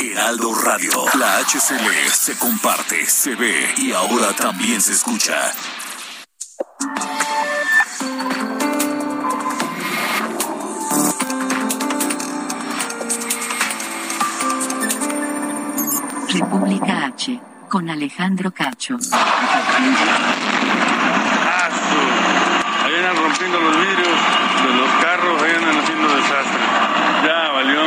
Heraldo Radio. La HCL se comparte, se ve y ahora también se escucha. República H, con Alejandro Cacho. Ah, Ahí andan rompiendo los vidrios de los carros, ahí andan haciendo desastre. Ya, valió.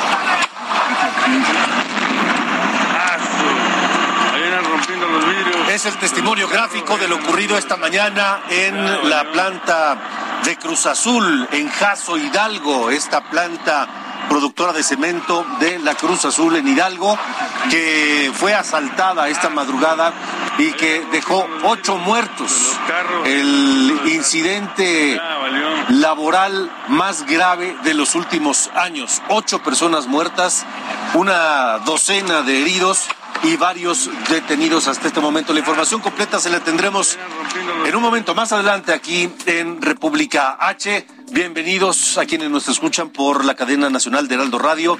Ah, su- Ahí andan rompiendo los vidrios. Es el testimonio gráfico de lo ocurrido esta mañana en la planta de Cruz Azul, en Jaso Hidalgo, esta planta productora de cemento de la Cruz Azul en Hidalgo, que fue asaltada esta madrugada y que dejó ocho muertos. El incidente laboral más grave de los últimos años. Ocho personas muertas, una docena de heridos y varios detenidos hasta este momento. La información completa se la tendremos en un momento más adelante aquí en República H. Bienvenidos a quienes nos escuchan por la cadena nacional de Heraldo Radio.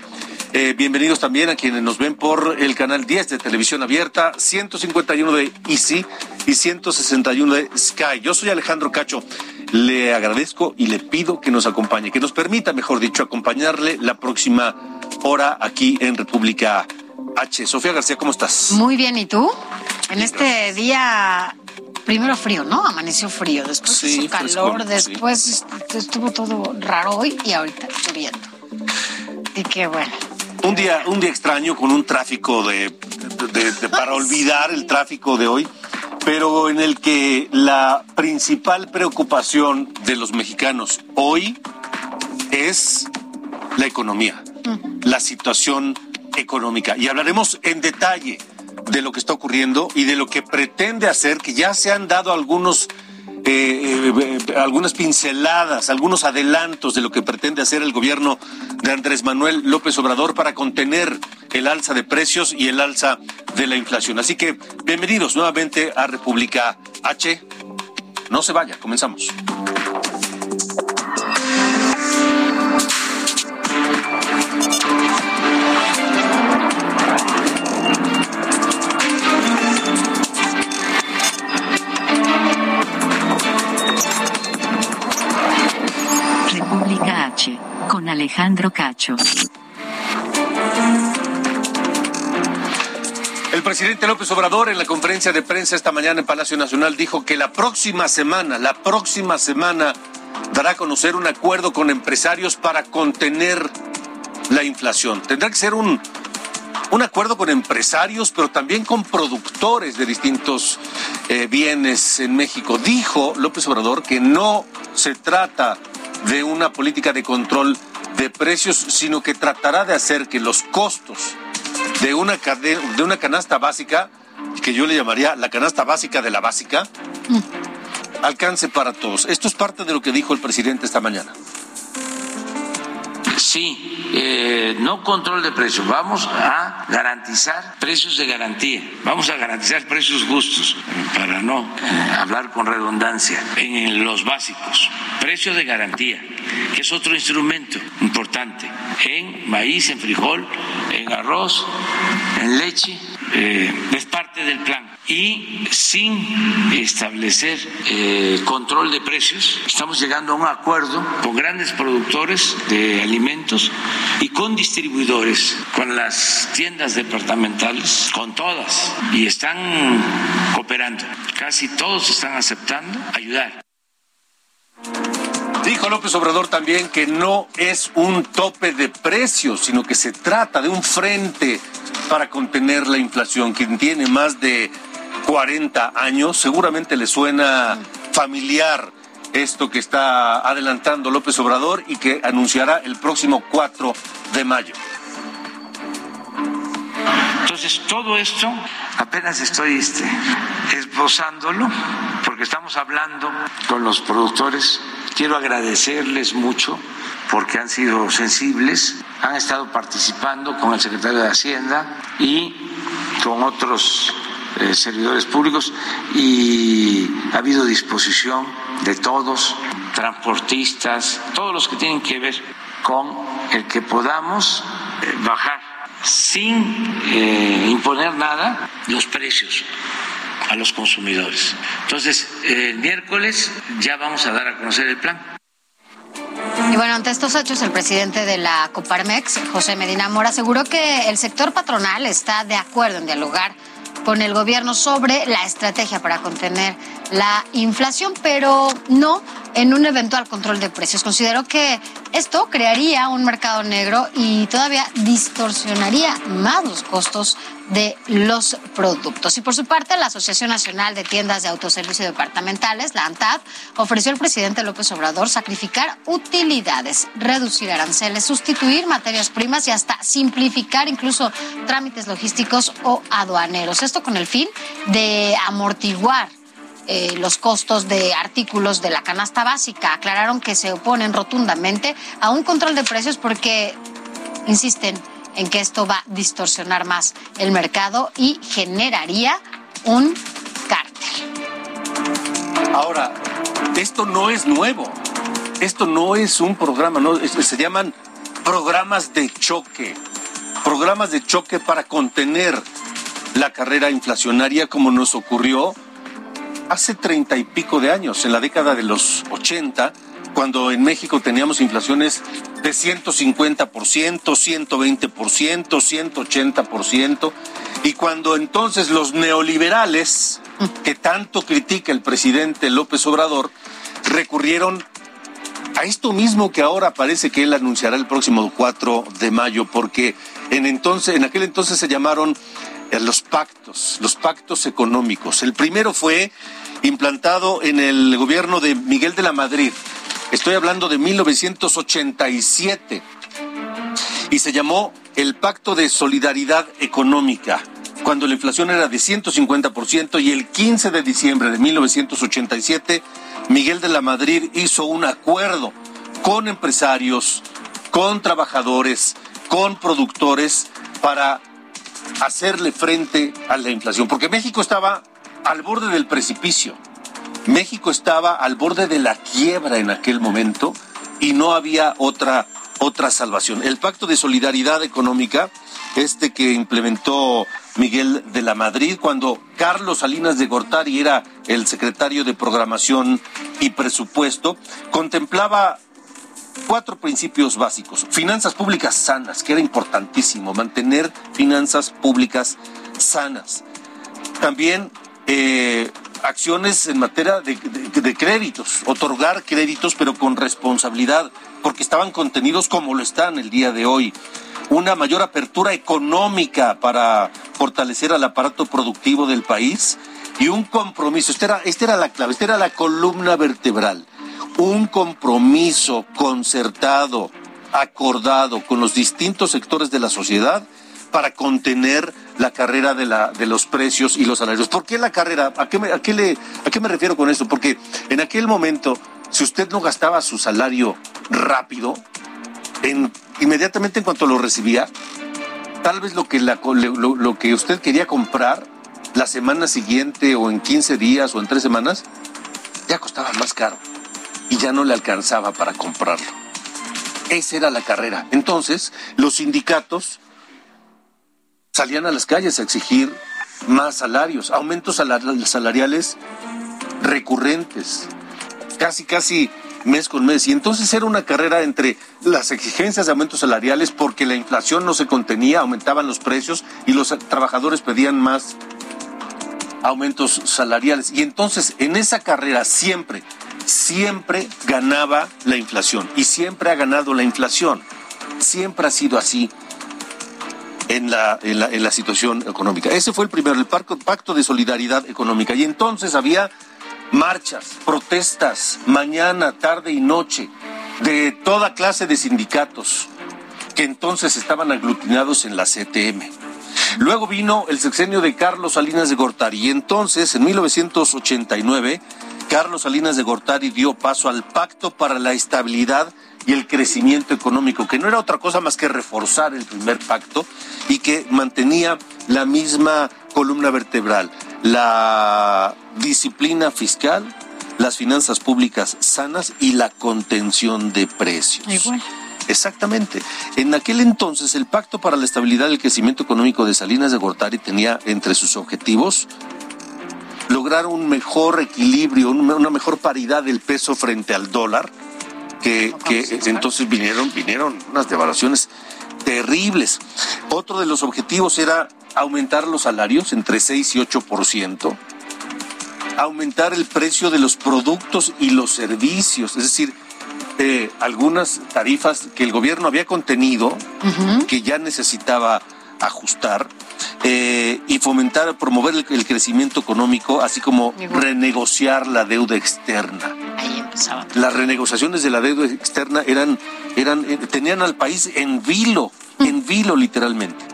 Eh, bienvenidos también a quienes nos ven por el canal 10 de televisión abierta, 151 de Easy y 161 de Sky. Yo soy Alejandro Cacho. Le agradezco y le pido que nos acompañe, que nos permita, mejor dicho, acompañarle la próxima hora aquí en República H. Sofía García, ¿cómo estás? Muy bien, ¿y tú? En este día, primero frío, ¿no? Amaneció frío, después Sí, hizo calor, después estuvo todo raro hoy y ahorita lloviendo. Y qué bueno. Un día, un día extraño con un tráfico de, de- de- para olvidar el tráfico de hoy, pero en el que la principal preocupación de los mexicanos hoy es la economía, la situación económica. Y hablaremos en detalle de lo que está ocurriendo y de lo que pretende hacer, que ya se han dado algunos eh, eh, algunas pinceladas, algunos adelantos de lo que pretende hacer el gobierno de Andrés Manuel López Obrador para contener el alza de precios y el alza de la inflación. Así que bienvenidos nuevamente a República H. No se vaya, comenzamos. República H, con Alejandro Cacho. El presidente López Obrador en la conferencia de prensa esta mañana en Palacio Nacional dijo que la próxima semana, la próxima semana dará a conocer un acuerdo con empresarios para contener la inflación. Tendrá que ser un, un acuerdo con empresarios, pero también con productores de distintos eh, bienes en México. Dijo López Obrador que no se trata de una política de control de precios, sino que tratará de hacer que los costos de una, cade- de una canasta básica, que yo le llamaría la canasta básica de la básica, alcance para todos. Esto es parte de lo que dijo el presidente esta mañana. Sí, eh, no control de precios, vamos a garantizar precios de garantía, vamos a garantizar precios justos, para no eh, hablar con redundancia, en los básicos, precios de garantía, que es otro instrumento importante, en maíz, en frijol, en arroz, en leche, eh, es parte del plan. Y sin establecer eh, control de precios, estamos llegando a un acuerdo con grandes productores de alimentos y con distribuidores, con las tiendas departamentales, con todas, y están cooperando. Casi todos están aceptando ayudar. Dijo López Obrador también que no es un tope de precios, sino que se trata de un frente para contener la inflación. Quien tiene más de 40 años. Seguramente le suena familiar esto que está adelantando López Obrador y que anunciará el próximo 4 de mayo. Entonces, todo esto apenas estoy este, esbozándolo porque estamos hablando con los productores. Quiero agradecerles mucho porque han sido sensibles, han estado participando con el secretario de Hacienda y con otros eh, servidores públicos y ha habido disposición de todos, transportistas, todos los que tienen que ver con el que podamos eh, bajar sin eh, imponer nada los precios a los consumidores. Entonces, el miércoles ya vamos a dar a conocer el plan. Y bueno, ante estos hechos, el presidente de la Coparmex, José Medina Mora, aseguró que el sector patronal está de acuerdo en dialogar con el gobierno sobre la estrategia para contener la inflación, pero no en un eventual control de precios. Considero que esto crearía un mercado negro y todavía distorsionaría más los costos de los productos. Y por su parte, la Asociación Nacional de Tiendas de Autoservicio Departamentales, la ANTAD, ofreció al presidente López Obrador sacrificar utilidades, reducir aranceles, sustituir materias primas y hasta simplificar incluso trámites logísticos o aduaneros. Esto con el fin de amortiguar eh, los costos de artículos de la canasta básica. Aclararon que se oponen rotundamente a un control de precios porque insisten en que esto va a distorsionar más el mercado y generaría un cártel. Ahora, esto no es nuevo. Esto no es un programa, no, se llaman programas de choque. Programas de choque para contener la carrera inflacionaria como nos ocurrió hace treinta y pico de años, en la década de los ochenta, cuando en México teníamos inflaciones de 150%, 120%, 180%, y cuando entonces los neoliberales, que tanto critica el presidente López Obrador, recurrieron a esto mismo que ahora parece que él anunciará el próximo 4 de mayo, porque en, entonces, en aquel entonces se llamaron eh, los pactos, los pactos económicos. El primero fue implantado en el gobierno de Miguel de la Madrid. Estoy hablando de 1987 y se llamó el Pacto de Solidaridad Económica, cuando la inflación era de 150% y el 15 de diciembre de 1987 Miguel de la Madrid hizo un acuerdo con empresarios, con trabajadores, con productores para hacerle frente a la inflación, porque México estaba al borde del precipicio. México estaba al borde de la quiebra en aquel momento y no había otra otra salvación. El Pacto de Solidaridad Económica, este que implementó Miguel de la Madrid cuando Carlos Salinas de Gortari era el secretario de Programación y Presupuesto, contemplaba cuatro principios básicos. Finanzas públicas sanas, que era importantísimo, mantener finanzas públicas sanas. También eh, acciones en materia de, créditos, otorgar créditos pero con responsabilidad, porque estaban contenidos como lo están el día de hoy. Una mayor apertura económica para fortalecer al aparato productivo del país y un compromiso. Esta era, esta era la clave, esta era la columna vertebral. Un compromiso concertado, acordado con los distintos sectores de la sociedad para contener la carrera de, la, de los precios y los salarios. ¿Por qué la carrera? ¿A qué, me, a, qué le, ¿A qué me refiero con esto? Porque en aquel momento, si usted no gastaba su salario rápido, en, inmediatamente en cuanto lo recibía, tal vez lo que, lo, lo que usted quería comprar la semana siguiente o en 15 días o en tres semanas, ya costaba más caro y ya no le alcanzaba para comprarlo. Esa era la carrera. Entonces, los sindicatos salían a las calles a exigir más salarios, aumentos salariales recurrentes, casi, casi mes con mes. Y entonces era una carrera entre las exigencias de aumentos salariales porque la inflación no se contenía, aumentaban los precios y los trabajadores pedían más aumentos salariales. Y entonces en esa carrera siempre, siempre ganaba la inflación y siempre ha ganado la inflación. Siempre ha sido así en la, en la, situación económica. Ese fue el primero, el pacto de solidaridad económica. Y entonces había marchas, protestas, mañana, tarde y noche, de toda clase de sindicatos que entonces estaban aglutinados en la CTM. Luego vino el sexenio de Carlos Salinas de Gortari y entonces, en 1989, Carlos Salinas de Gortari dio paso al Pacto para la Estabilidad y el Crecimiento Económico, que no era otra cosa más que reforzar el primer pacto y que mantenía la misma columna vertebral, la disciplina fiscal, las finanzas públicas sanas y la contención de precios. Igual. Exactamente. En aquel entonces, el Pacto para la Estabilidad y el Crecimiento Económico de Salinas de Gortari tenía entre sus objetivos lograr un mejor equilibrio, una mejor paridad del peso frente al dólar, que, que entonces vinieron, vinieron unas devaluaciones terribles. Otro de los objetivos era aumentar los salarios entre 6 y 8%, aumentar el precio de los productos y los servicios, es decir, eh, algunas tarifas que el gobierno había contenido, que ya necesitaba ajustar, eh, y fomentar, promover el, crecimiento económico, así como renegociar la deuda externa. Ahí empezaba. Las renegociaciones de la deuda externa eran, eran, eh, tenían al país en vilo, en vilo literalmente.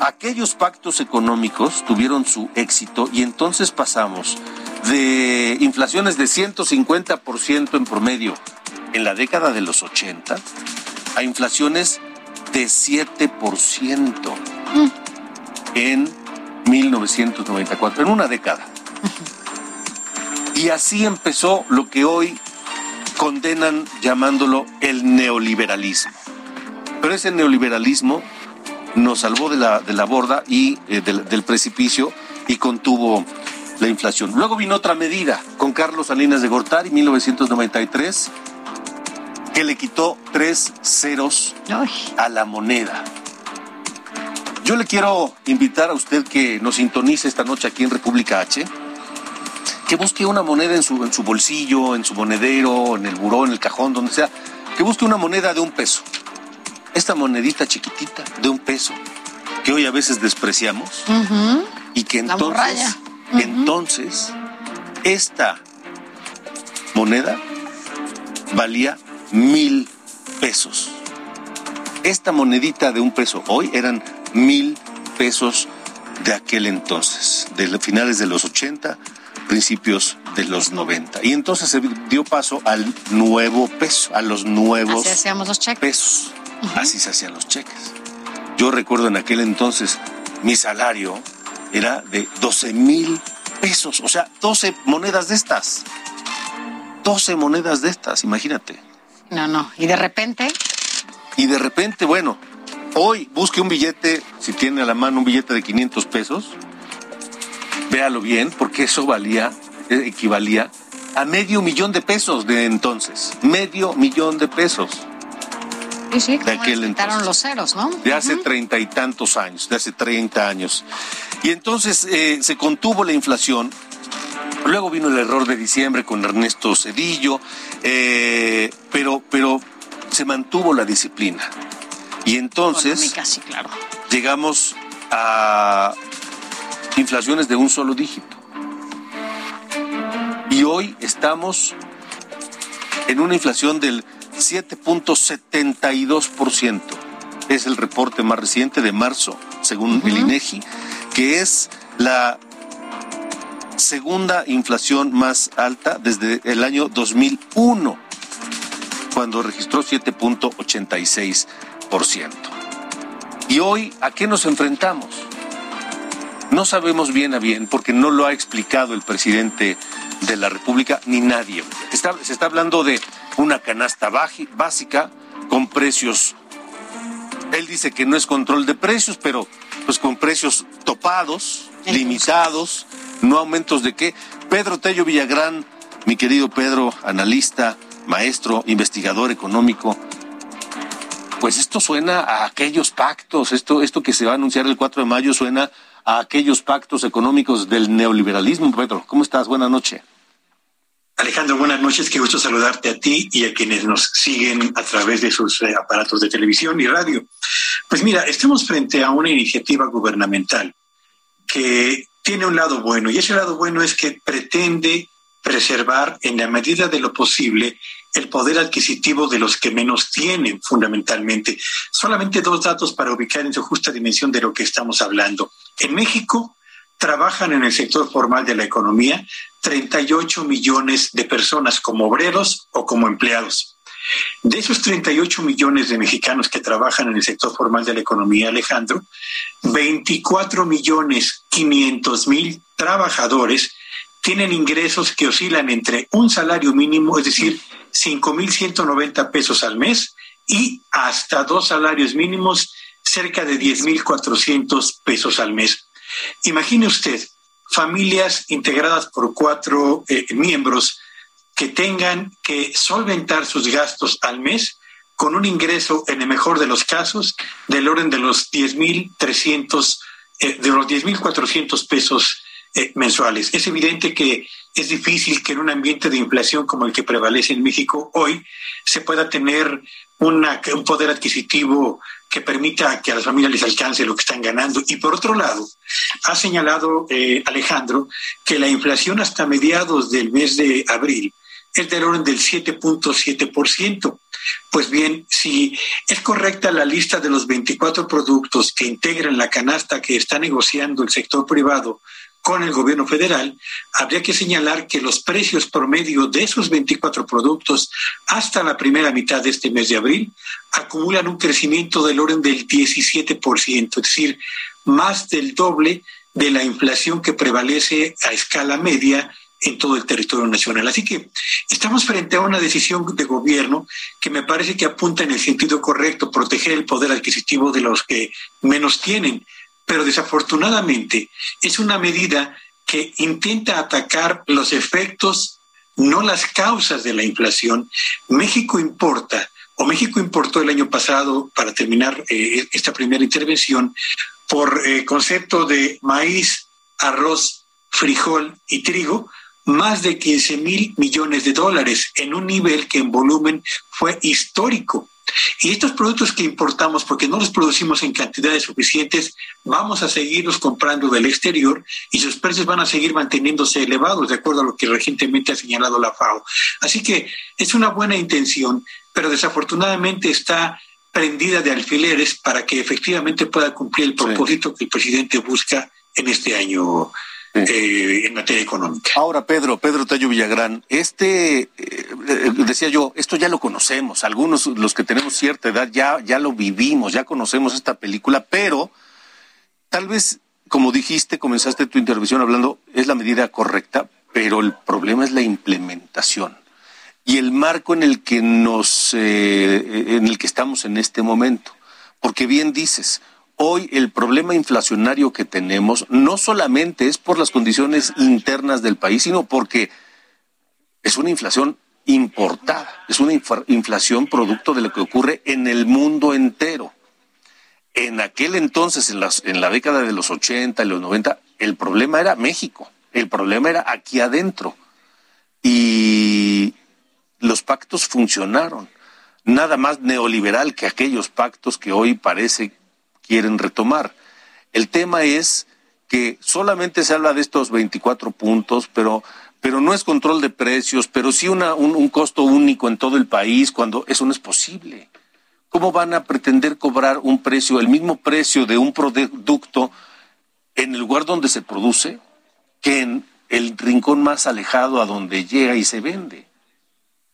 Aquellos pactos económicos tuvieron su éxito y entonces pasamos de inflaciones de 150% en promedio en la década de los 80 a inflaciones de 7% en 1994, en una década. Y así empezó lo que hoy condenan llamándolo el neoliberalismo. Pero ese neoliberalismo nos salvó de la, de la borda y eh, del, del precipicio y contuvo la inflación. Luego vino otra medida con Carlos Salinas de Gortari, 1993, que le quitó tres ceros a la moneda. Yo le quiero invitar a usted que nos sintonice esta noche aquí en República H, que busque una moneda en su, en su bolsillo, en su monedero, en el buró, en el cajón, donde sea, que busque una moneda de un peso. Esta monedita chiquitita de un peso, que hoy a veces despreciamos, y que entonces, entonces, esta moneda valía mil pesos. Esta monedita de un peso hoy eran mil pesos de aquel entonces, de finales de los 80, principios de los 90. Y entonces se dio paso al nuevo peso, a los nuevos Así hacíamos los cheques. pesos. Así se hacían los cheques. Yo recuerdo en aquel entonces mi salario era de 12 mil pesos, o sea, 12 monedas de estas. 12 monedas de estas, imagínate. No, no. Y de repente, Y de repente, bueno, hoy busque un billete, si tiene a la mano un billete de 500 pesos, véalo bien, porque eso valía, eh, equivalía a medio millón de pesos de entonces. Medio millón de pesos sí, sí, de aquel entonces. los ceros, ¿no? de hace treinta y tantos años, de hace 30 años. Y entonces eh, se contuvo la inflación. Luego vino el error de diciembre con Ernesto Cedillo, eh, pero, pero se mantuvo la disciplina. Y entonces Económica, sí, claro. llegamos a inflaciones de un solo dígito. Y hoy estamos en una inflación del 7.72%. Es el reporte más reciente de marzo, según el INEGI, que es la segunda inflación más alta desde el año 2001, cuando registró 7.86%. Y hoy, ¿a qué nos enfrentamos? No sabemos bien a bien, porque no lo ha explicado el presidente de la República ni nadie. Está- se está hablando de una canasta baji- básica con precios. Él dice que no es control de precios, pero pues con precios topados, limitados, no aumentos de qué. Pedro Tello Villagrán, mi querido Pedro, analista, maestro, investigador económico, pues esto suena a aquellos pactos, esto, esto que se va a anunciar el 4 de mayo suena a aquellos pactos económicos del neoliberalismo. Pedro, ¿cómo estás? Buenas noches. Alejandro, buenas noches. Qué gusto saludarte a ti y a quienes nos siguen a través de sus eh, aparatos de televisión y radio. Pues mira, estamos frente a una iniciativa gubernamental que tiene un lado bueno y ese lado bueno es que pretende preservar en la medida de lo posible el poder adquisitivo de los que menos tienen, fundamentalmente. Solamente dos datos para ubicar en su justa dimensión de lo que estamos hablando. En México trabajan en el sector formal de la economía 38 millones de personas como obreros o como empleados. De esos 38 millones de mexicanos que trabajan en el sector formal de la economía, Alejandro, 24 millones 500 mil trabajadores tienen ingresos que oscilan entre un salario mínimo, es decir, 5.190 pesos al mes, y hasta dos salarios mínimos, cerca de 10.400 pesos al mes. Imagine usted familias integradas por cuatro eh, miembros que tengan que solventar sus gastos al mes con un ingreso, en el mejor de los casos, del orden de los 10.300, eh, de los 10.400 pesos eh, mensuales. Es evidente que es difícil que en un ambiente de inflación como el que prevalece en México hoy se pueda tener una, un poder adquisitivo que permita que a las familias les alcance lo que están ganando. Y por otro lado, ha señalado eh, Alejandro que la inflación hasta mediados del mes de abril es del orden del 7.7%. Pues bien, si es correcta la lista de los 24 productos que integran la canasta que está negociando el sector privado con el gobierno federal, habría que señalar que los precios promedio de esos 24 productos hasta la primera mitad de este mes de abril acumulan un crecimiento del orden del 17%, es decir, más del doble de la inflación que prevalece a escala media en todo el territorio nacional. Así que estamos frente a una decisión de gobierno que me parece que apunta en el sentido correcto, proteger el poder adquisitivo de los que menos tienen, pero desafortunadamente es una medida que intenta atacar los efectos, no las causas de la inflación. México importa, o México importó el año pasado, para terminar eh, esta primera intervención, por eh, concepto de maíz, arroz, frijol y trigo, más de 15 mil millones de dólares en un nivel que en volumen fue histórico. Y estos productos que importamos, porque no los producimos en cantidades suficientes, vamos a seguirlos comprando del exterior y sus precios van a seguir manteniéndose elevados, de acuerdo a lo que recientemente ha señalado la FAO. Así que es una buena intención, pero desafortunadamente está prendida de alfileres para que efectivamente pueda cumplir el propósito que el presidente busca en este año eh, en materia económica. Ahora, Pedro, Pedro Tallo Villagrán, este, eh, eh, decía yo, esto ya lo conocemos, algunos, los que tenemos cierta edad, ya, ya lo vivimos, ya conocemos esta película, pero tal vez, como dijiste, comenzaste tu intervención hablando, es la medida correcta, pero el problema es la implementación y el marco en el que nos, en el que estamos en este momento. Porque bien dices, Hoy el problema inflacionario que tenemos no solamente es por las condiciones internas del país, sino porque es una inflación importada, es una inflación producto de lo que ocurre en el mundo entero. En aquel entonces, en, la década de los 80 y los 90, el problema era México, el problema era aquí adentro. Y los pactos funcionaron. Nada más neoliberal que aquellos pactos que hoy parece quieren retomar. El tema es que solamente se habla de estos 24 puntos, pero, pero no es control de precios, pero sí una, un, un costo único en todo el país, cuando eso no es posible. ¿Cómo van a pretender cobrar un precio, el mismo precio de un producto en el lugar donde se produce que en el rincón más alejado a donde llega y se vende?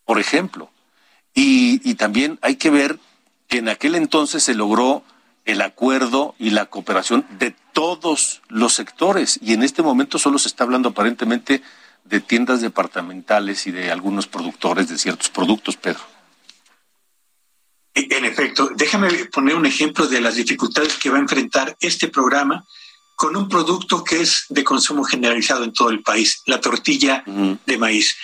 Por ejemplo. Y, y también hay que ver que en aquel entonces se logró el acuerdo y la cooperación de todos los sectores. Y en este momento solo se está hablando aparentemente de tiendas departamentales y de algunos productores de ciertos productos, Pedro. En efecto, déjame poner un ejemplo de las dificultades que va a enfrentar este programa con un producto que es de consumo generalizado en todo el país, la tortilla de maíz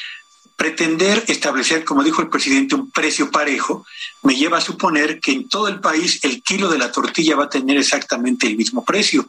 pretender establecer, como dijo el presidente, un precio parejo, me lleva a suponer que en todo el país el kilo de la tortilla va a tener exactamente el mismo precio.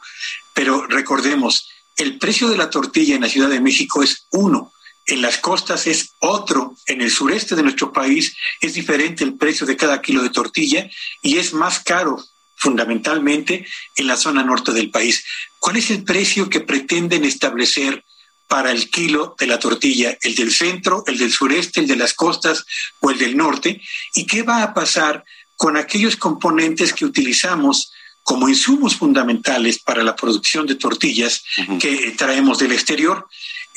Pero recordemos, el precio de la tortilla en la Ciudad de México es uno, en las costas es otro, en el sureste de nuestro país es diferente el precio de cada kilo de tortilla y es más caro fundamentalmente en la zona norte del país. ¿Cuál es el precio que pretenden establecer para el kilo de la tortilla? ¿El del centro, el del sureste, el de las costas o el del norte? ¿Y qué va a pasar con aquellos componentes que utilizamos como insumos fundamentales para la producción de tortillas que traemos del exterior?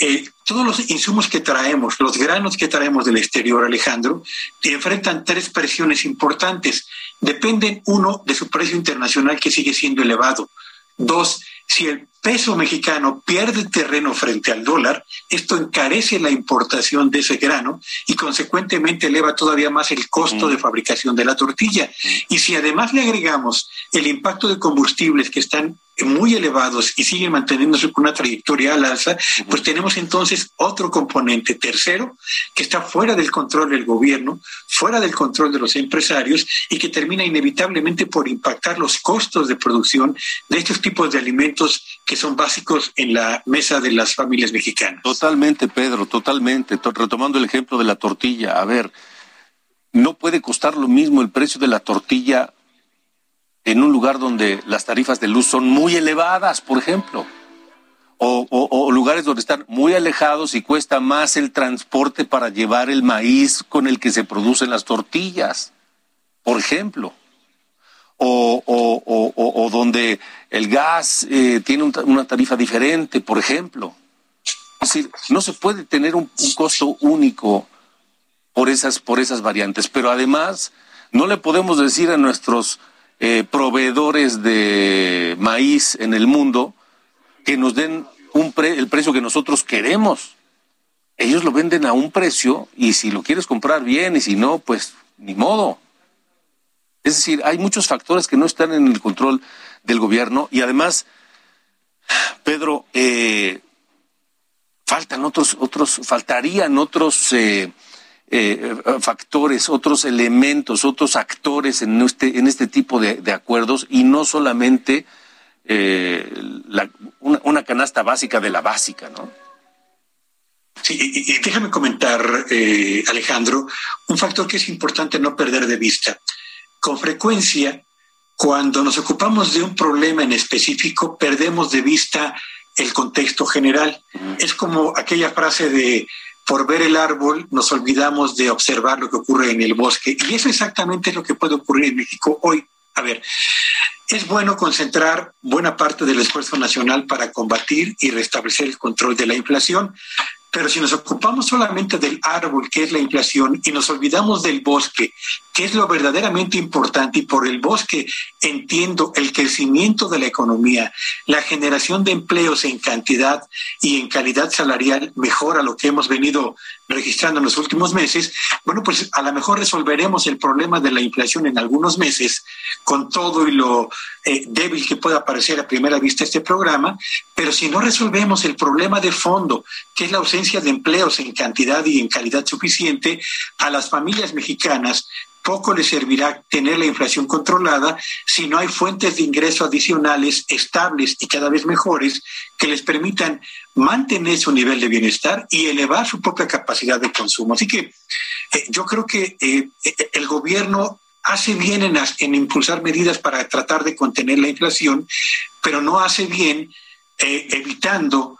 Eh, todos los insumos que traemos, los granos que traemos del exterior, Alejandro, enfrentan tres presiones importantes. Dependen, uno, de su precio internacional que sigue siendo elevado. Dos, si el peso mexicano pierde terreno frente al dólar, esto encarece la importación de ese grano y consecuentemente eleva todavía más el costo de fabricación de la tortilla. Y si además le agregamos el impacto de combustibles que están muy elevados y siguen manteniéndose con una trayectoria al alza, pues tenemos entonces otro componente. Tercero que está fuera del control del gobierno, fuera del control de los empresarios y que termina inevitablemente por impactar los costos de producción de estos tipos de alimentos que son básicos en la mesa de las familias mexicanas. Totalmente, Pedro, totalmente. Retomando el ejemplo de la tortilla, a ver, no puede costar lo mismo el precio de la tortilla en un lugar donde las tarifas de luz son muy elevadas, por ejemplo, o, lugares donde están muy alejados y cuesta más el transporte para llevar el maíz con el que se producen las tortillas, por ejemplo, o, donde el gas eh, tiene una tarifa diferente, por ejemplo. Es decir, no se puede tener un, costo único por esas, por esas variantes, pero además no le podemos decir a nuestros eh, proveedores de maíz en el mundo que nos den el precio que nosotros queremos. Ellos lo venden a un precio y si lo quieres comprar bien y si no, pues ni modo. Es decir, hay muchos factores que no están en el control del gobierno y además, Pedro, eh, faltan otros, otros, faltarían otros eh, eh, factores, otros elementos, otros actores en este, en este tipo de, acuerdos y no solamente una, canasta básica de la básica, ¿no? Sí, y, déjame comentar, Alejandro, un factor que es importante no perder de vista. Con frecuencia, cuando nos ocupamos de un problema en específico, perdemos de vista el contexto general. Es como aquella frase de por ver el árbol nos olvidamos de observar lo que ocurre en el bosque. Y eso exactamente es lo que puede ocurrir en México hoy. A ver, es bueno concentrar buena parte del esfuerzo nacional para combatir y restablecer el control de la inflación, pero si nos ocupamos solamente del árbol, que es la inflación, y nos olvidamos del bosque, que es lo verdaderamente importante, y por el bosque entiendo el crecimiento de la economía, la generación de empleos en cantidad y en calidad salarial mejor a lo que hemos venido registrando en los últimos meses, bueno, pues a lo mejor resolveremos el problema de la inflación en algunos meses con todo y lo eh, débil que pueda parecer a primera vista este programa, pero si no resolvemos el problema de fondo, que es la ausencia de empleos en cantidad y en calidad suficiente, a las familias mexicanas poco les servirá tener la inflación controlada si no hay fuentes de ingreso adicionales estables y cada vez mejores que les permitan mantener su nivel de bienestar y elevar su propia capacidad de consumo. Así que eh, yo creo que eh, eh, el gobierno hace bien en, en, impulsar medidas para tratar de contener la inflación, pero no hace bien evitando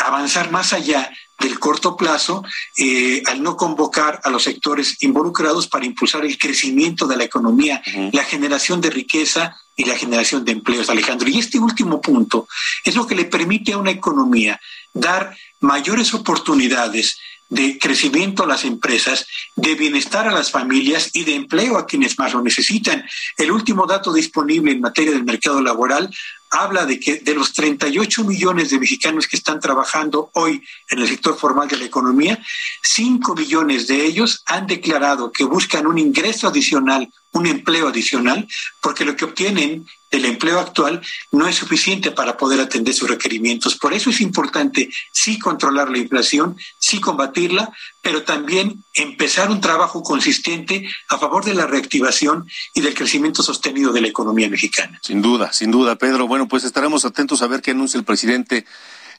avanzar más allá del corto plazo eh, al no convocar a los sectores involucrados para impulsar el crecimiento de la economía, la generación de riqueza y la generación de empleos, Alejandro. Y este último punto es lo que le permite a una economía dar mayores oportunidades de crecimiento a las empresas, de bienestar a las familias y de empleo a quienes más lo necesitan. El último dato disponible en materia del mercado laboral habla de que de los 38 millones de mexicanos que están trabajando hoy en el sector formal de la economía, 5 millones de ellos han declarado que buscan un ingreso adicional, un empleo adicional, porque lo que obtienen del empleo actual no es suficiente para poder atender sus requerimientos. Por eso es importante sí controlar la inflación, sí combatirla, pero también empezar un trabajo consistente a favor de la reactivación y del crecimiento sostenido de la economía mexicana. Sin duda, sin duda, Pedro. Bueno, pues estaremos atentos a ver qué anuncia el presidente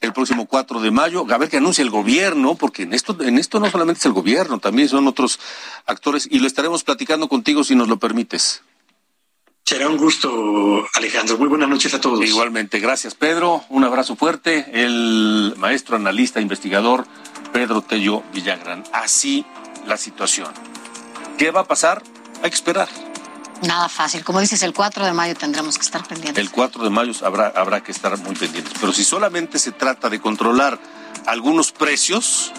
el próximo 4 de mayo. A ver qué anuncia el gobierno, porque en esto, en esto no solamente es el gobierno, también son otros actores y lo estaremos platicando contigo si nos lo permites. Será un gusto, Alejandro. Muy buenas noches a todos. Igualmente, gracias Pedro. Un abrazo fuerte. El maestro analista, investigador Pedro Tello Villagrán. Así la situación. ¿Qué va a pasar? Hay que esperar. Nada fácil. Como dices, el 4 de mayo tendremos que estar pendientes. El 4 de mayo habrá, habrá que estar muy pendientes. Pero si solamente se trata de controlar algunos precios,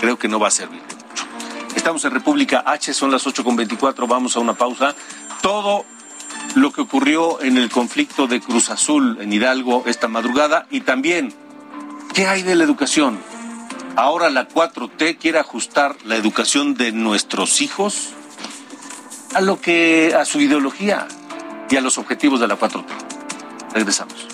creo que no va a servir de mucho. Estamos en República H, son las 8.24, vamos a una pausa. Todo lo que ocurrió en el conflicto de Cruz Azul en Hidalgo esta madrugada y también, ¿qué hay de la educación? Ahora la 4T quiere ajustar la educación de nuestros hijos a lo que a su ideología y a los objetivos de la 4T. Regresamos.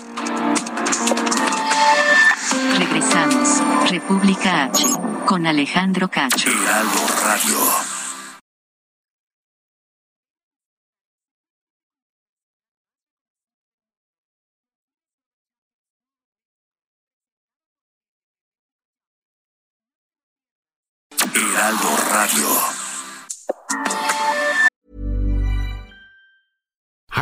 Regresamos. República H con Alejandro Cacho. Heraldo Radio.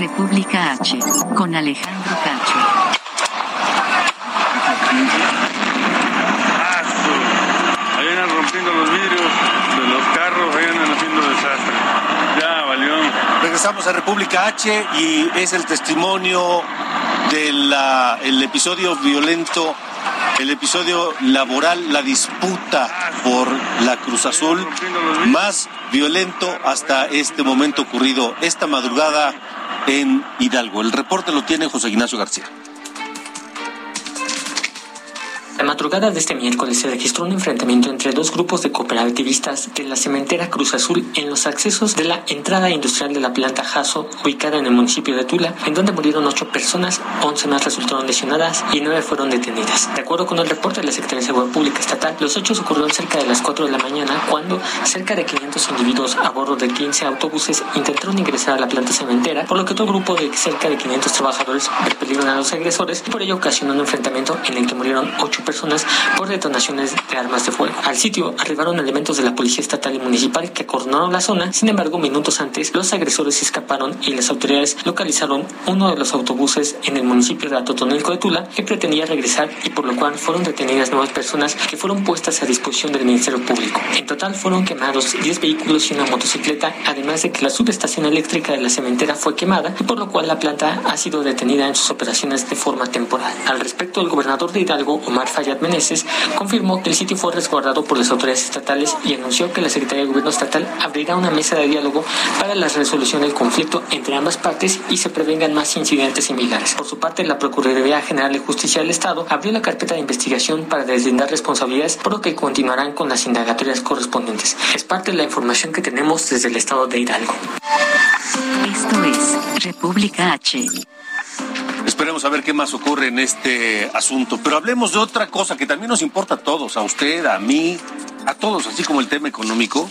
República H con Alejandro Cacho. Ah, Ahí andan rompiendo los vidrios de los carros, ahí andan haciendo desastre. Ya valió. Regresamos a República H y es el testimonio del el episodio violento, el episodio laboral, la disputa por la Cruz Azul más violento hasta este momento ocurrido esta madrugada en Hidalgo. El reporte lo tiene José Ignacio García. La madrugada de este miércoles se registró un enfrentamiento entre dos grupos de cooperativistas de la cementera Cruz Azul en los accesos de la entrada industrial de la planta Jaso, ubicada en el municipio de Tula, en donde murieron ocho personas, once más resultaron lesionadas y nueve fueron detenidas. De acuerdo con el reporte de la Secretaría de Seguridad Pública Estatal, los hechos ocurrieron cerca de las 4 de la mañana cuando cerca de 500 individuos a bordo de 15 autobuses intentaron ingresar a la planta cementera, por lo que otro grupo de cerca de 500 trabajadores repelieron a los agresores y por ello ocasionó un enfrentamiento en el que murieron ocho personas por detonaciones de armas de fuego. Al sitio arribaron elementos de la Policía Estatal y Municipal que acordonaron la zona, sin embargo, minutos antes los agresores escaparon y las autoridades localizaron uno de los autobuses en el municipio de Atotonilco de Tula que pretendía regresar y por lo cual fueron detenidas nuevas personas que fueron puestas a disposición del Ministerio Público. En total fueron quemados 10 vehículos y una motocicleta, además de que la subestación eléctrica de la cementera fue quemada y por lo cual la planta ha sido detenida en sus operaciones de forma temporal. Al respecto, el gobernador de Hidalgo, Omar Fayad Meneses, confirmó que el sitio fue resguardado por las autoridades estatales y anunció que la Secretaría de Gobierno Estatal abrirá una mesa de diálogo para la resolución del conflicto entre ambas partes y se prevengan más incidentes similares. Por su parte, la Procuraduría General de Justicia del Estado abrió la carpeta de investigación para deslindar responsabilidades, por lo que continuarán con las indagatorias correspondientes. Es parte de la información que tenemos desde el estado de Hidalgo. Esto es República H. Esperemos a ver qué más ocurre en este asunto. Pero hablemos de otra cosa que también nos importa a todos, a usted, a mí, a todos, así como el tema económico.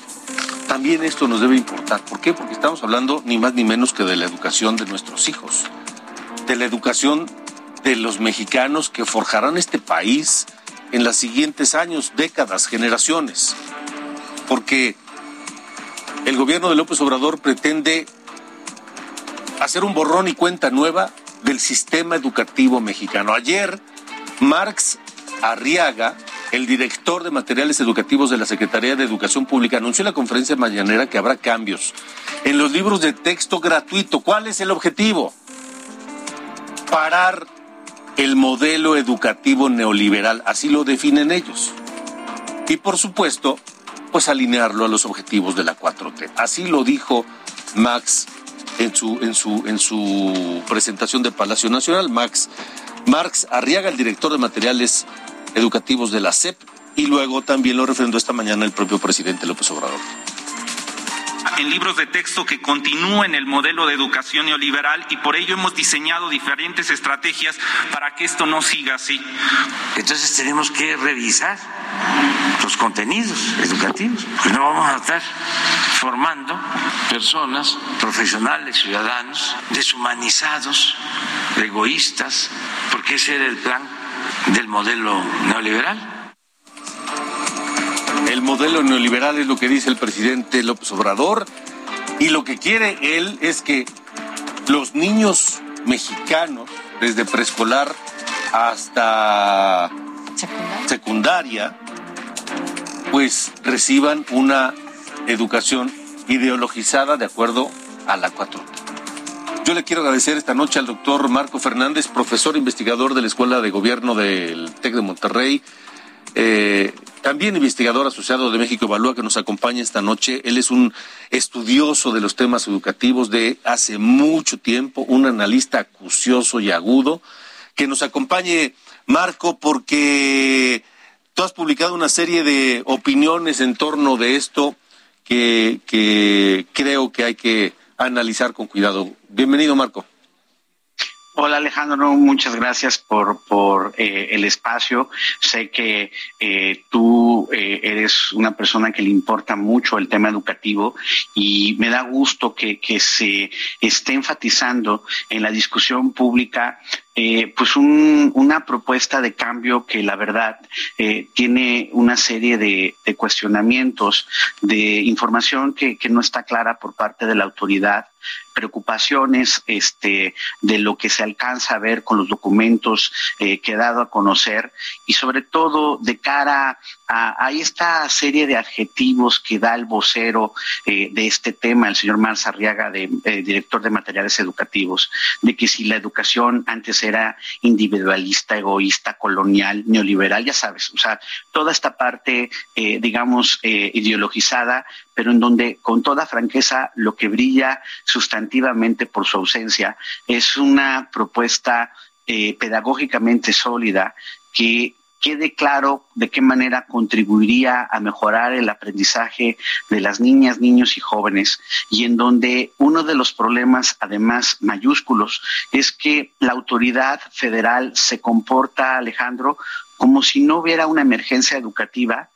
También esto nos debe importar. ¿Por qué? Porque estamos hablando ni más ni menos que de la educación de nuestros hijos, de la educación de los mexicanos que forjarán este país en los siguientes años, décadas, generaciones. Porque el gobierno de López Obrador pretende hacer un borrón y cuenta nueva del sistema educativo mexicano. Ayer, Marx Arriaga, el director de materiales educativos de la Secretaría de Educación Pública, anunció en la conferencia mañanera que habrá cambios en los libros de texto gratuito. ¿Cuál es el objetivo? Parar el modelo educativo neoliberal, así lo definen ellos. y por supuesto, pues alinearlo a los objetivos de la 4T. Así lo dijo Max en su, en su, en su presentación de Palacio Nacional, Max Marx Arriaga, el director de materiales educativos de la SEP, y luego también lo refrendó esta mañana el propio presidente López Obrador en libros de texto que continúen el modelo de educación neoliberal y por ello hemos diseñado diferentes estrategias para que esto no siga así. Entonces tenemos que revisar los contenidos educativos, porque no vamos a estar formando personas, profesionales, ciudadanos, deshumanizados, egoístas, porque ese era el plan del modelo neoliberal. El modelo neoliberal es lo que dice el presidente López Obrador y lo que quiere él es que los niños mexicanos, desde preescolar hasta secundaria, pues reciban una educación ideologizada de acuerdo a la 4 Yo le quiero agradecer esta noche al doctor Marco Fernández, profesor investigador de la Escuela de Gobierno del TEC de Monterrey, eh, también investigador asociado de México Evalúa que nos acompaña esta noche. Él es un estudioso de los temas educativos de hace mucho tiempo, un analista acucioso y agudo. Que nos acompañe, Marco, porque tú has publicado una serie de opiniones en torno de esto que, que creo que hay que analizar con cuidado. Bienvenido, Marco. Hola Alejandro, muchas gracias por, por eh, el espacio. Sé que eh, tú eh, eres una persona que le importa mucho el tema educativo y me da gusto que, que se esté enfatizando en la discusión pública eh, pues un, una propuesta de cambio que la verdad eh, tiene una serie de, cuestionamientos, de información que, que, no está clara por parte de la autoridad, preocupaciones este, de lo que se alcanza a ver con los documentos eh, que he dado a conocer y sobre todo de cara a esta serie de adjetivos que da el vocero eh, de este tema, el señor Marzarriaga, de, eh, director de materiales educativos, de que si la educación antes era individualista, egoísta, colonial, neoliberal, ya sabes, o sea, toda esta parte, eh, digamos, eh, ideologizada, pero en donde con toda franqueza lo que brilla sustantivamente por su ausencia es una propuesta pedagógicamente sólida que quede claro de qué manera contribuiría a mejorar el aprendizaje de las niñas, niños y jóvenes, y en donde uno de los problemas, además mayúsculos, es que la autoridad federal se comporta, Alejandro, como si no hubiera una emergencia educativa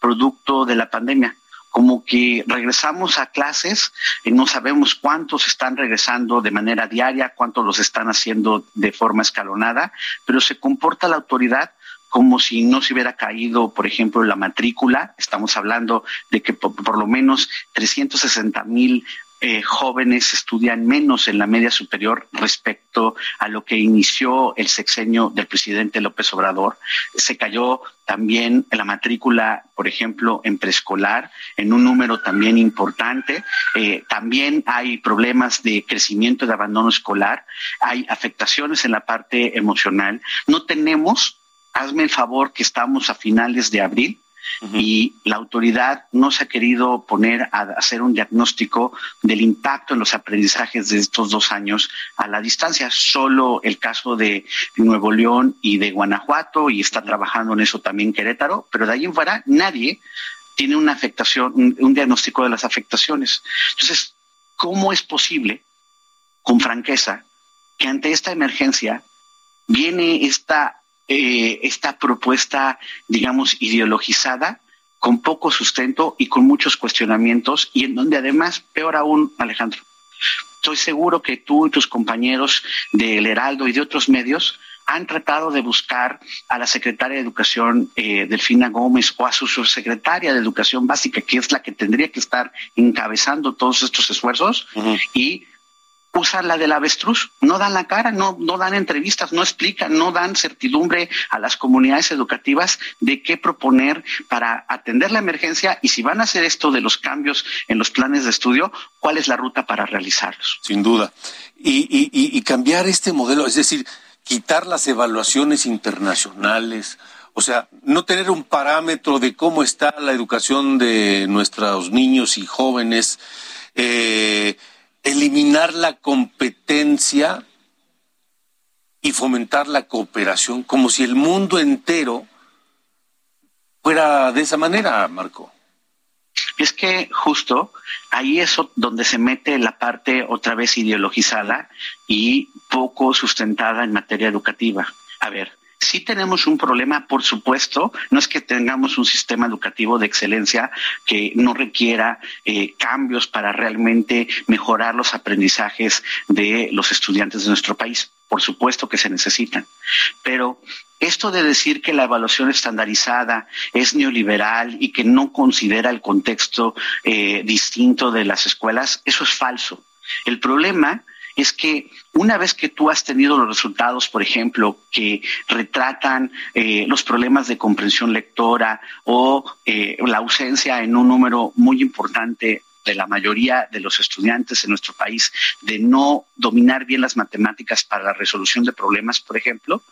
producto de la pandemia como que regresamos a clases y no sabemos cuántos están regresando de manera diaria, cuántos los están haciendo de forma escalonada, pero se comporta la autoridad como si no se hubiera caído, por ejemplo, la matrícula. Estamos hablando de que por, lo menos 360 mil eh, jóvenes estudian menos en la media superior respecto a lo que inició el sexenio del presidente López Obrador. Se cayó también la matrícula, por ejemplo, en preescolar, en un número también importante. Eh, también hay problemas de crecimiento de abandono escolar, hay afectaciones en la parte emocional. No tenemos hazme el favor que estamos a finales de abril y la autoridad no se ha querido poner a hacer un diagnóstico del impacto en los aprendizajes de estos dos años a la distancia. Solo el caso de Nuevo León y de Guanajuato y está trabajando en eso también Querétaro, pero de ahí en fuera nadie tiene una afectación, un, un diagnóstico de las afectaciones. Entonces, ¿cómo es posible, con franqueza, que ante esta emergencia viene esta eh, esta propuesta, digamos, ideologizada, con poco sustento y con muchos cuestionamientos, y en donde además, peor aún, Alejandro, estoy seguro que tú y tus compañeros del Heraldo y de otros medios han tratado de buscar a la secretaria de Educación, eh, Delfina Gómez, o a su subsecretaria de Educación Básica, que es la que tendría que estar encabezando todos estos esfuerzos, uh -huh. y usan la del avestruz, no dan la cara, no, no dan entrevistas, no explican, no dan certidumbre a las comunidades educativas de qué proponer para atender la emergencia y si van a hacer esto de los cambios en los planes de estudio, cuál es la ruta para realizarlos. Sin duda. Y, y, y cambiar este modelo, es decir, quitar las evaluaciones internacionales O sea, no tener un parámetro de cómo está la educación de nuestros niños y jóvenes, eh, eliminar la competencia y fomentar la cooperación, como si el mundo entero fuera de esa manera, Marco. Es que justo ahí es donde se mete la parte otra vez ideologizada y poco sustentada en materia educativa. A ver, si tenemos un problema, por supuesto, no es que tengamos un sistema educativo de excelencia que no requiera eh, cambios para realmente mejorar los aprendizajes de los estudiantes de nuestro país. Por supuesto que se necesitan. Pero esto de decir que la evaluación estandarizada es neoliberal y que no considera el contexto eh, distinto de las escuelas, eso es falso. El problema es que una vez que tú has tenido los resultados, por ejemplo, que retratan eh, los problemas de comprensión lectora o eh, la ausencia en un número muy importante de la mayoría de los estudiantes en nuestro país de no dominar bien las matemáticas para la resolución de problemas, por ejemplo,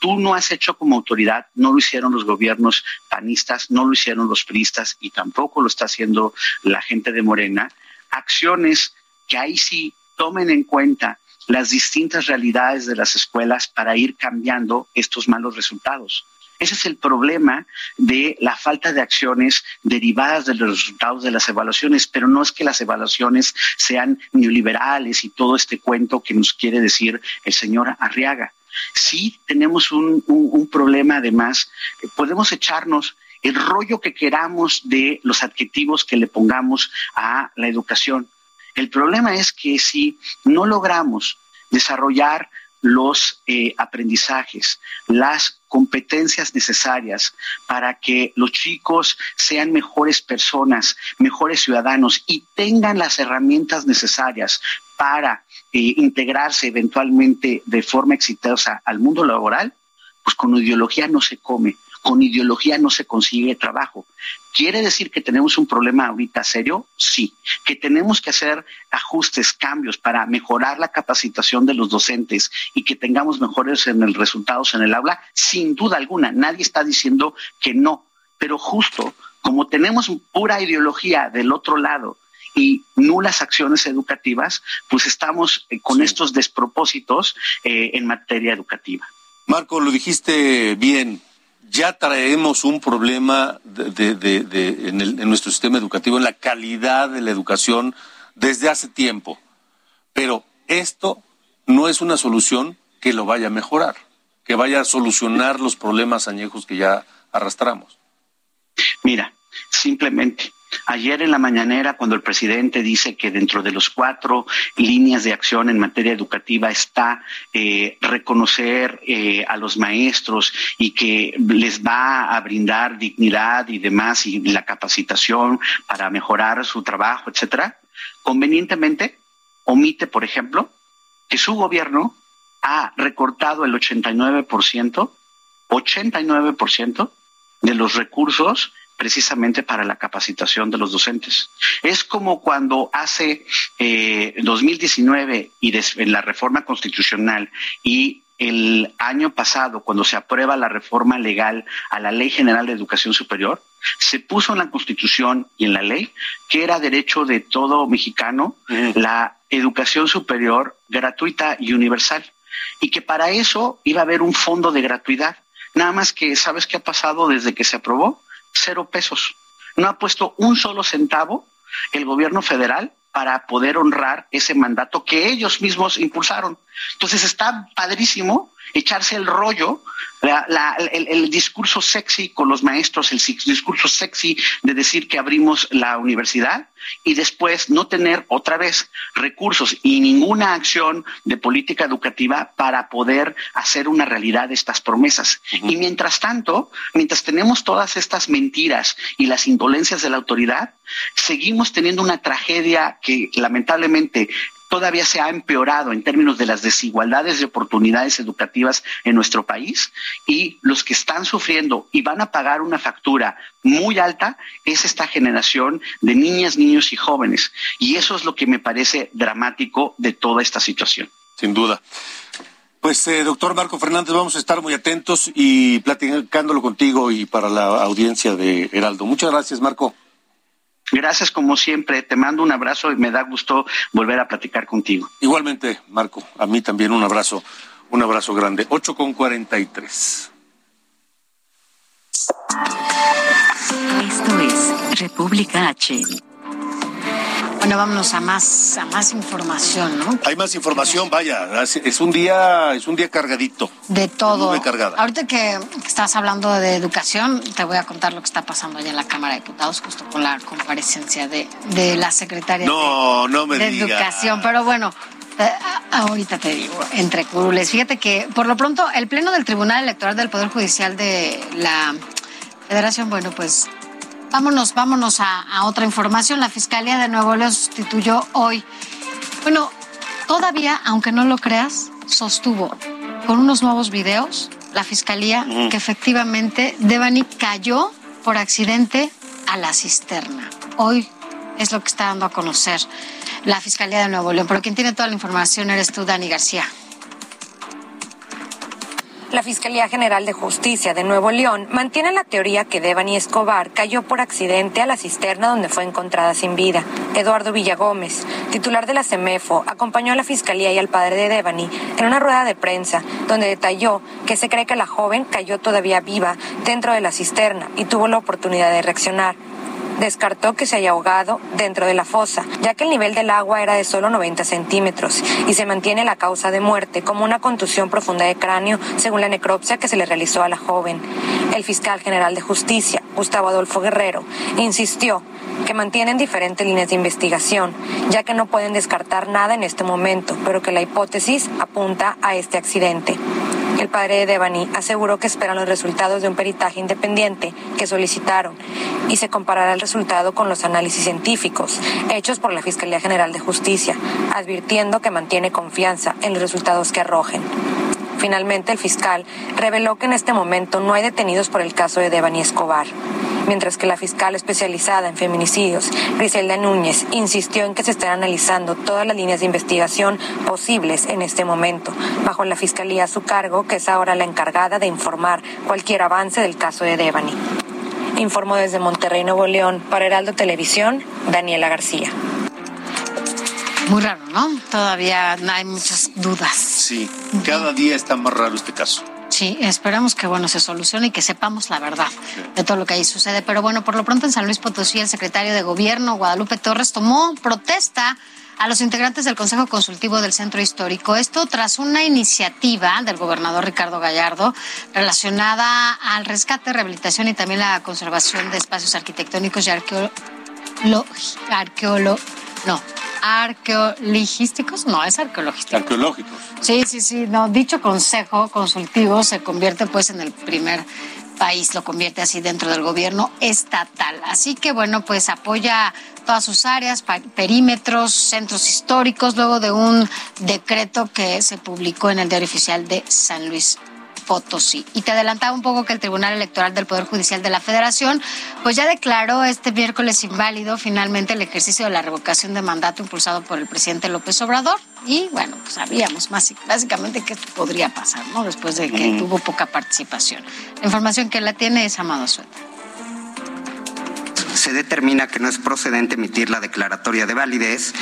tú no has hecho como autoridad, no lo hicieron los gobiernos panistas, no lo hicieron los priistas y tampoco lo está haciendo la gente de Morena, acciones que ahí sí tomen en cuenta las distintas realidades de las escuelas para ir cambiando estos malos resultados. Ese es el problema de la falta de acciones derivadas de los resultados de las evaluaciones, pero no es que las evaluaciones sean neoliberales y todo este cuento que nos quiere decir el señor Arriaga. Sí tenemos un, un problema además, podemos echarnos el rollo que queramos de los adjetivos que le pongamos a la educación, el problema es que si no logramos desarrollar los eh, aprendizajes, las competencias necesarias para que los chicos sean mejores personas, mejores ciudadanos y tengan las herramientas necesarias para eh, integrarse eventualmente de forma exitosa al mundo laboral, pues con ideología no se come, con ideología no se consigue trabajo. ¿Quiere decir que tenemos un problema ahorita serio? Sí. ¿Que tenemos que hacer ajustes, cambios para mejorar la capacitación de los docentes y que tengamos mejores en el resultados en el aula? Sin duda alguna, nadie está diciendo que no. Pero justo como tenemos pura ideología del otro lado y nulas acciones educativas, pues estamos eh, con estos despropósitos eh, en materia educativa. Marco, lo dijiste bien ya traemos un problema en, nuestro sistema educativo, en la calidad de la educación desde hace tiempo. Pero esto no es una solución que lo vaya a mejorar, que vaya a solucionar los problemas añejos que ya arrastramos. Mira, simplemente Ayer en la mañanera, cuando el presidente dice que dentro de los cuatro líneas de acción en materia educativa está eh, reconocer eh, a los maestros y que les va a brindar dignidad y demás y la capacitación para mejorar su trabajo, etcétera, convenientemente omite, por ejemplo, que su gobierno ha recortado el 89%, 89% de los recursos precisamente para la capacitación de los docentes. Es como cuando hace eh, 2019 y en la reforma constitucional y el año pasado, cuando se aprueba la reforma legal a la Ley General de Educación Superior, se puso en la Constitución y en la ley que era derecho de todo mexicano la educación superior gratuita y universal y que para eso iba a haber un fondo de gratuidad. Nada más que, ¿sabes qué ha pasado desde que se aprobó? Cero pesos. No ha puesto un solo centavo el gobierno federal para poder honrar ese mandato que ellos mismos impulsaron. Entonces está padrísimo echarse el rollo, el, discurso sexy con los maestros, el discurso sexy de decir que abrimos la universidad y después no tener otra vez recursos y ninguna acción de política educativa para poder hacer una realidad de estas promesas. Y mientras tanto, mientras tenemos todas estas mentiras y las indolencias de la autoridad, seguimos teniendo una tragedia que lamentablemente todavía se ha empeorado en términos de las desigualdades de oportunidades educativas en nuestro país y los que están sufriendo y van a pagar una factura muy alta es esta generación de niñas, niños y jóvenes. Y eso es lo que me parece dramático de toda esta situación. Sin duda. Pues, eh, doctor Marco Fernández, vamos a estar muy atentos y platicándolo contigo y para la audiencia de Heraldo. Muchas gracias, Marco. Gracias como siempre, te mando un abrazo y me da gusto volver a platicar contigo. Igualmente, Marco, a mí también un abrazo, un abrazo grande. 8 con 43. Esto es República H. Bueno, vámonos a más, a más información, ¿no? Hay más información, vaya, es un día, es un día cargadito. De todo. Muy cargada. Ahorita que estás hablando de educación, te voy a contar lo que está pasando allá en la Cámara de Diputados, justo con la comparecencia de, de la secretaria no, de, no me de diga. Educación. Pero bueno, eh, ahorita te digo, entre curules. Fíjate que, por lo pronto, el Pleno del Tribunal Electoral del Poder Judicial de la Federación, bueno, pues vámonos, vámonos a, a, otra información. La Fiscalía de Nuevo León sustituyó hoy. Bueno, todavía, aunque no lo creas, sostuvo con unos nuevos videos la Fiscalía mm. que efectivamente Devani cayó por accidente a la cisterna. Hoy es lo que está dando a conocer la Fiscalía de Nuevo León. Pero quien tiene toda la información eres tú, Dani García. La Fiscalía General de Justicia de Nuevo León mantiene la teoría que Devani Escobar cayó por accidente a la cisterna donde fue encontrada sin vida. Eduardo Villagómez, titular de la CEMEFO, acompañó a la Fiscalía y al padre de Devani en una rueda de prensa donde detalló que se cree que la joven cayó todavía viva dentro de la cisterna y tuvo la oportunidad de reaccionar descartó que se haya ahogado dentro de la fosa, ya que el nivel del agua era de solo 90 centímetros y se mantiene la causa de muerte como una contusión profunda de cráneo, según la necropsia que se le realizó a la joven. El fiscal general de justicia, Gustavo Adolfo Guerrero, insistió que mantienen diferentes líneas de investigación, ya que no pueden descartar nada en este momento, pero que la hipótesis apunta a este accidente. El padre de Devani aseguró que esperan los resultados de un peritaje independiente que solicitaron y se comparará el resultado con los análisis científicos hechos por la Fiscalía General de Justicia, advirtiendo que mantiene confianza en los resultados que arrojen. Finalmente, el fiscal reveló que en este momento no hay detenidos por el caso de Devani Escobar, mientras que la fiscal especializada en feminicidios, Griselda Núñez, insistió en que se están analizando todas las líneas de investigación posibles en este momento, bajo la fiscalía a su cargo, que es ahora la encargada de informar cualquier avance del caso de Devani. Informó desde Monterrey, Nuevo León, para Heraldo Televisión, Daniela García. Muy raro, ¿no? Todavía hay muchas dudas. Sí, cada día está más raro este caso. Sí, esperamos que bueno se solucione y que sepamos la verdad de todo lo que ahí sucede. Pero bueno, por lo pronto en San Luis Potosí el secretario de Gobierno Guadalupe Torres tomó protesta a los integrantes del Consejo Consultivo del Centro Histórico. Esto tras una iniciativa del gobernador Ricardo Gallardo relacionada al rescate, rehabilitación y también la conservación de espacios arquitectónicos y arqueológicos. No, arqueologísticos, no, es arqueologístico. Arqueológicos. Sí, sí, sí, no, dicho consejo consultivo se convierte pues en el primer país, lo convierte así dentro del gobierno estatal. Así que bueno, pues apoya todas sus áreas, perímetros, centros históricos, luego de un decreto que se publicó en el diario oficial de San Luis Potosí. Y te adelantaba un poco que el Tribunal Electoral del Poder Judicial de la Federación, pues ya declaró este miércoles inválido finalmente el ejercicio de la revocación de mandato impulsado por el presidente López Obrador. Y bueno, pues sabíamos más básicamente que esto podría pasar, ¿no? Después de que tuvo poca participación. La información que la tiene es Amado Sueta se determina que no es procedente emitir la declaratoria de validez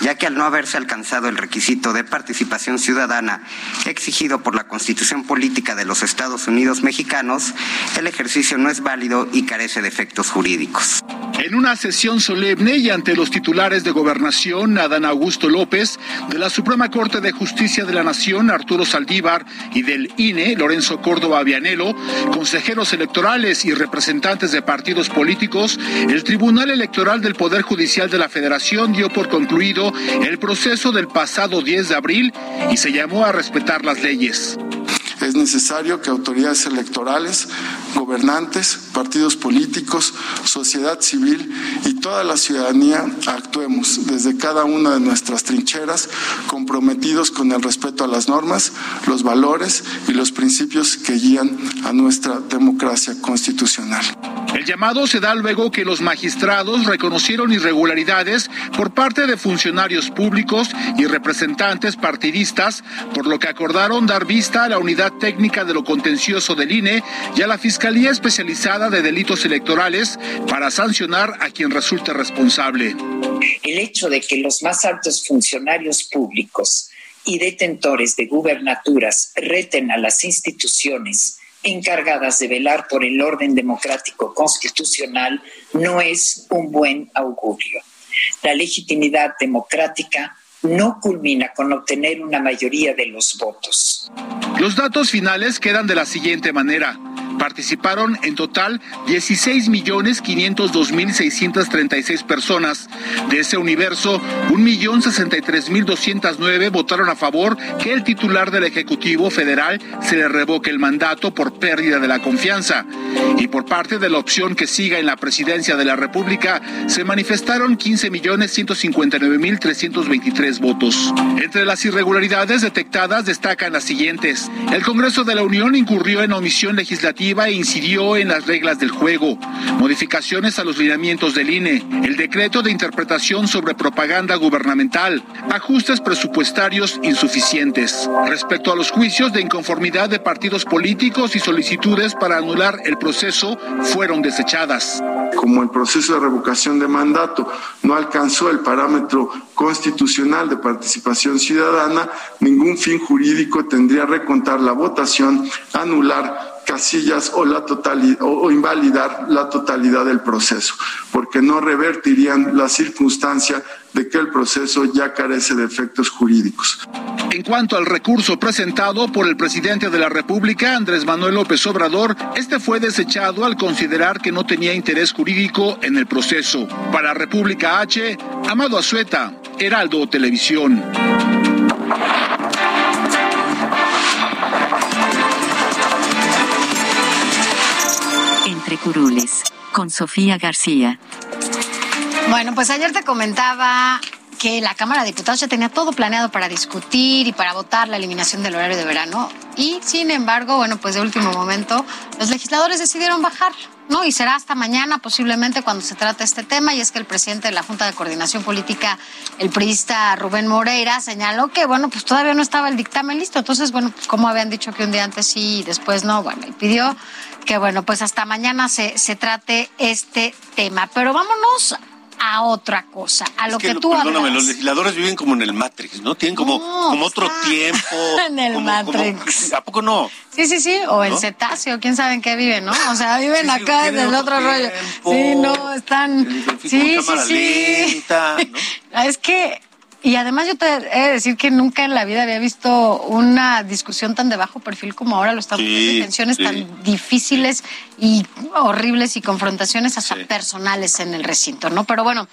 ya que al no haberse alcanzado el requisito de participación ciudadana exigido por la Constitución Política de los Estados Unidos Mexicanos, el ejercicio no es válido y carece de efectos jurídicos. En una sesión solemne y ante los titulares de Gobernación, Adán Augusto López, de la Suprema Corte de Justicia de la Nación, Arturo Saldívar, y del INE, Lorenzo Córdoba Vianelo, consejeros electorales y representantes de partidos políticos, el Tribunal Electoral del Poder Judicial de la Federación dio por concluido el proceso del pasado 10 de abril y se llamó a respetar las leyes. Es necesario que autoridades electorales, gobernantes, partidos políticos, sociedad civil y toda la ciudadanía actuemos desde cada una de nuestras trincheras comprometidos con el respeto a las normas, los valores y los principios que guían a nuestra democracia constitucional. El llamado se da luego que los magistrados reconocieron irregularidades por parte de funcionarios públicos y representantes partidistas, por lo que acordaron dar vista a la unidad técnica de lo contencioso del INE y a la Fiscalía Especializada de Delitos Electorales para sancionar a quien resulte responsable. El hecho de que los más altos funcionarios públicos y detentores de gubernaturas reten a las instituciones encargadas de velar por el orden democrático constitucional no es un buen augurio. La legitimidad democrática no culmina con obtener una mayoría de los votos. Los datos finales quedan de la siguiente manera. Participaron en total 16.502.636 personas. De ese universo, 1.063.209 votaron a favor que el titular del Ejecutivo Federal se le revoque el mandato por pérdida de la confianza. Y por parte de la opción que siga en la presidencia de la República, se manifestaron 15.159.323 votos. Entre las irregularidades detectadas destacan las siguientes. El Congreso de la Unión incurrió en omisión legislativa e incidió en las reglas del juego, modificaciones a los lineamientos del INE, el decreto de interpretación sobre propaganda gubernamental, ajustes presupuestarios insuficientes. Respecto a los juicios de inconformidad de partidos políticos y solicitudes para anular el proceso, fueron desechadas. Como el proceso de revocación de mandato no alcanzó el parámetro constitucional de participación ciudadana, ningún fin jurídico tendría recontar la votación, anular casillas o, la totalidad, o, invalidar la totalidad del proceso, porque no revertirían la circunstancia de que el proceso ya carece de efectos jurídicos. En cuanto al recurso presentado por el presidente de la República, Andrés Manuel López Obrador, este fue desechado al considerar que no tenía interés jurídico en el proceso. Para República H, Amado Azueta, Heraldo Televisión. Curules, con Sofía García. Bueno, pues ayer te comentaba que la Cámara de Diputados ya tenía todo planeado para discutir y para votar la eliminación del horario de verano. Y sin embargo, bueno, pues de último momento, los legisladores decidieron bajar, ¿no? Y será hasta mañana posiblemente cuando se trate este tema. Y es que el presidente de la Junta de Coordinación Política, el priista Rubén Moreira, señaló que, bueno, pues todavía no estaba el dictamen listo. Entonces, bueno, pues como habían dicho que un día antes sí y después no, bueno, y pidió que, bueno, pues hasta mañana se, se trate este tema. Pero vámonos a otra cosa, a lo que, tú Perdóname, hablas. los legisladores viven como en el Matrix, ¿no? Tienen como, como otro tiempo. en el como- Matrix. como- ¿A poco no? Sí, sí, sí, o ¿No? cetáceo, quién sabe en qué viven, ¿no? O sea, viven acá en el otro rollo. tiempo. Sí, no, están. Sí, sí, sí. lenta, Es que, y además yo te he de decir que nunca en la vida había visto una discusión tan de bajo perfil como ahora lo estamos Sí, tensiones sí. tan difíciles y horribles y confrontaciones hasta personales en el recinto, ¿no? Pero bueno.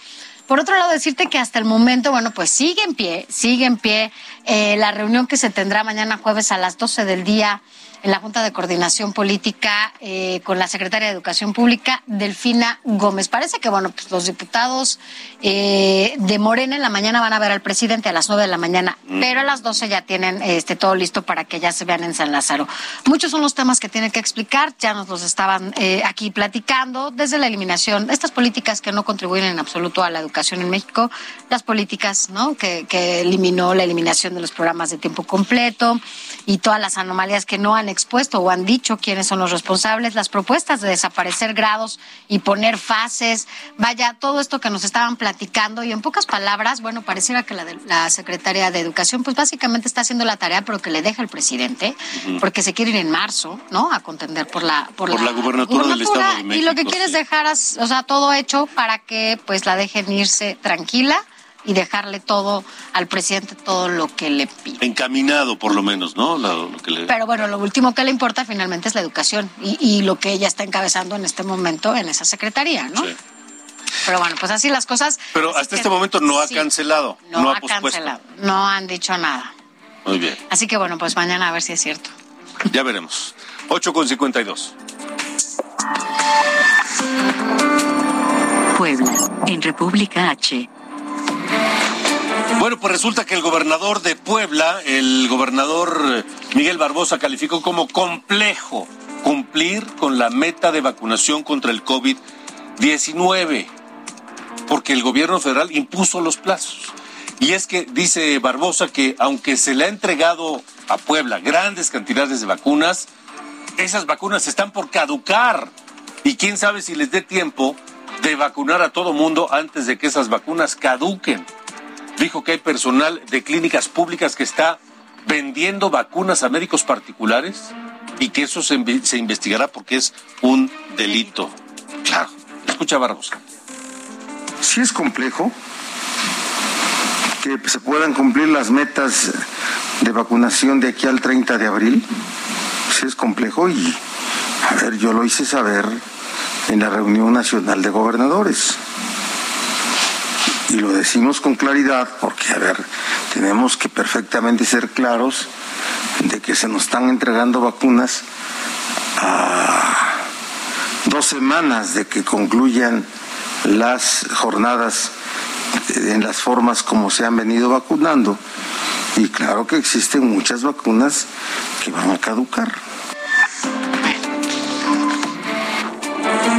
Por otro lado, decirte que hasta el momento, bueno, pues sigue en pie, sigue en pie eh, la reunión que se tendrá mañana jueves a las 12 del día en la Junta de Coordinación Política eh, con la Secretaria de Educación Pública, Delfina Gómez. Parece que, bueno, pues los diputados eh, de Morena en la mañana van a ver al presidente a las 9 de la mañana, Mm. pero a las 12 ya tienen este, todo listo para que ya se vean en San Lázaro. Muchos son los temas que tienen que explicar, ya nos los estaban eh, aquí platicando, desde la eliminación, estas políticas que no contribuyen en absoluto a la educación en México, las políticas ¿no? que, que eliminó la eliminación de los programas de tiempo completo y todas las anomalías que no han expuesto o han dicho quiénes son los responsables, las propuestas de desaparecer grados y poner fases, vaya, todo esto que nos estaban platicando y en pocas palabras, bueno, pareciera que la, de- la secretaria de Educación pues básicamente está haciendo la tarea, pero que le deja el presidente, porque se quiere ir en marzo, ¿no? A contender por la por, Por la gubernatura del Estado de y lo que México, quiere es sí. dejar, o sea, todo hecho para que pues la dejen irse tranquila y dejarle todo al presidente todo lo que le pide. Encaminado, por lo menos, ¿no? Lo, lo que le- Pero bueno, lo último que le importa finalmente es la educación y, y lo que ella está encabezando en este momento en esa secretaría, ¿no? Sí. Pero bueno, pues así las cosas. Pero Así hasta que este momento no ha sí, cancelado, No, no, ha, ha cancelado, no han dicho nada. Muy bien, Así que bueno, pues mañana a ver si es cierto. ya veremos. 8 con 52. Puebla, en República H. Bueno, pues resulta que el gobernador de Puebla, el gobernador Miguel Barbosa, calificó como complejo cumplir con la meta de vacunación contra el COVID-19, porque el gobierno federal impuso los plazos. Y es que dice Barbosa que aunque se le ha entregado a Puebla grandes cantidades de vacunas, esas vacunas están por caducar. Y quién sabe si les dé tiempo de vacunar a todo mundo antes de que esas vacunas caduquen. Dijo que hay personal de clínicas públicas que está vendiendo vacunas a médicos particulares y que eso se, investigará porque es un delito. Claro. Escucha Barbosa. Sí es complejo, que se puedan cumplir las metas de vacunación de aquí al 30 de abril. Sí es complejo y, a ver, yo lo hice saber en la reunión nacional de gobernadores. Y lo decimos con claridad porque, a ver, tenemos que perfectamente ser claros de que se nos están entregando vacunas a dos semanas de que concluyan las jornadas en las formas como se han venido vacunando. Y claro que existen muchas vacunas que van a caducar.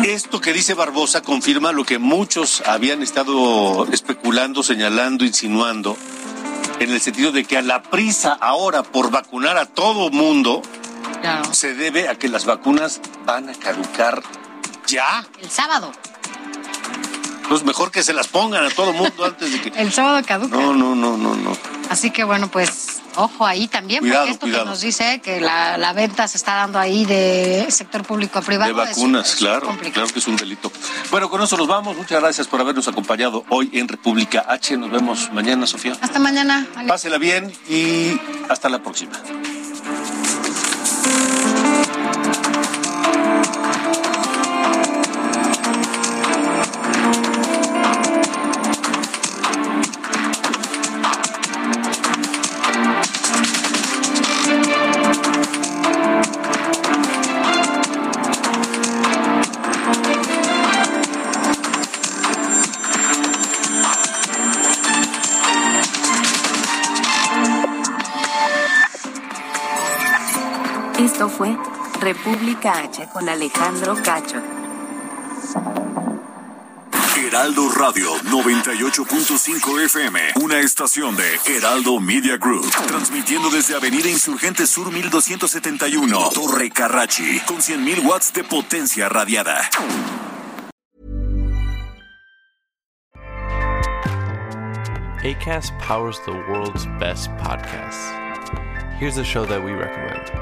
Esto que dice Barbosa confirma lo que muchos habían estado especulando, señalando, insinuando, en el sentido de que a la prisa ahora por vacunar a todo mundo se debe a que las vacunas van a caducar ya. El sábado. Pues mejor que se las pongan a todo mundo antes de que. El sábado caduca. No, no, no, no, no. Así que bueno, pues ojo ahí también, Cuidado, porque esto cuidado. que nos dice que la, la venta se está dando ahí de sector público a privado. De es- vacunas, es claro, complicado. claro que es un delito. Bueno, con eso nos vamos. Muchas gracias por habernos acompañado hoy en República H. Nos vemos mañana, Sofía. Hasta mañana. Alex. Pásela bien y hasta la próxima. H con Alejandro Cacho. Heraldo Radio 98.5 FM, una estación de Heraldo Media Group, transmitiendo desde Avenida Insurgente Sur 1271, Torre Carrachi, con 100.000 watts de potencia radiada. ACAST powers the world's best podcasts. Here's a show that we recommend.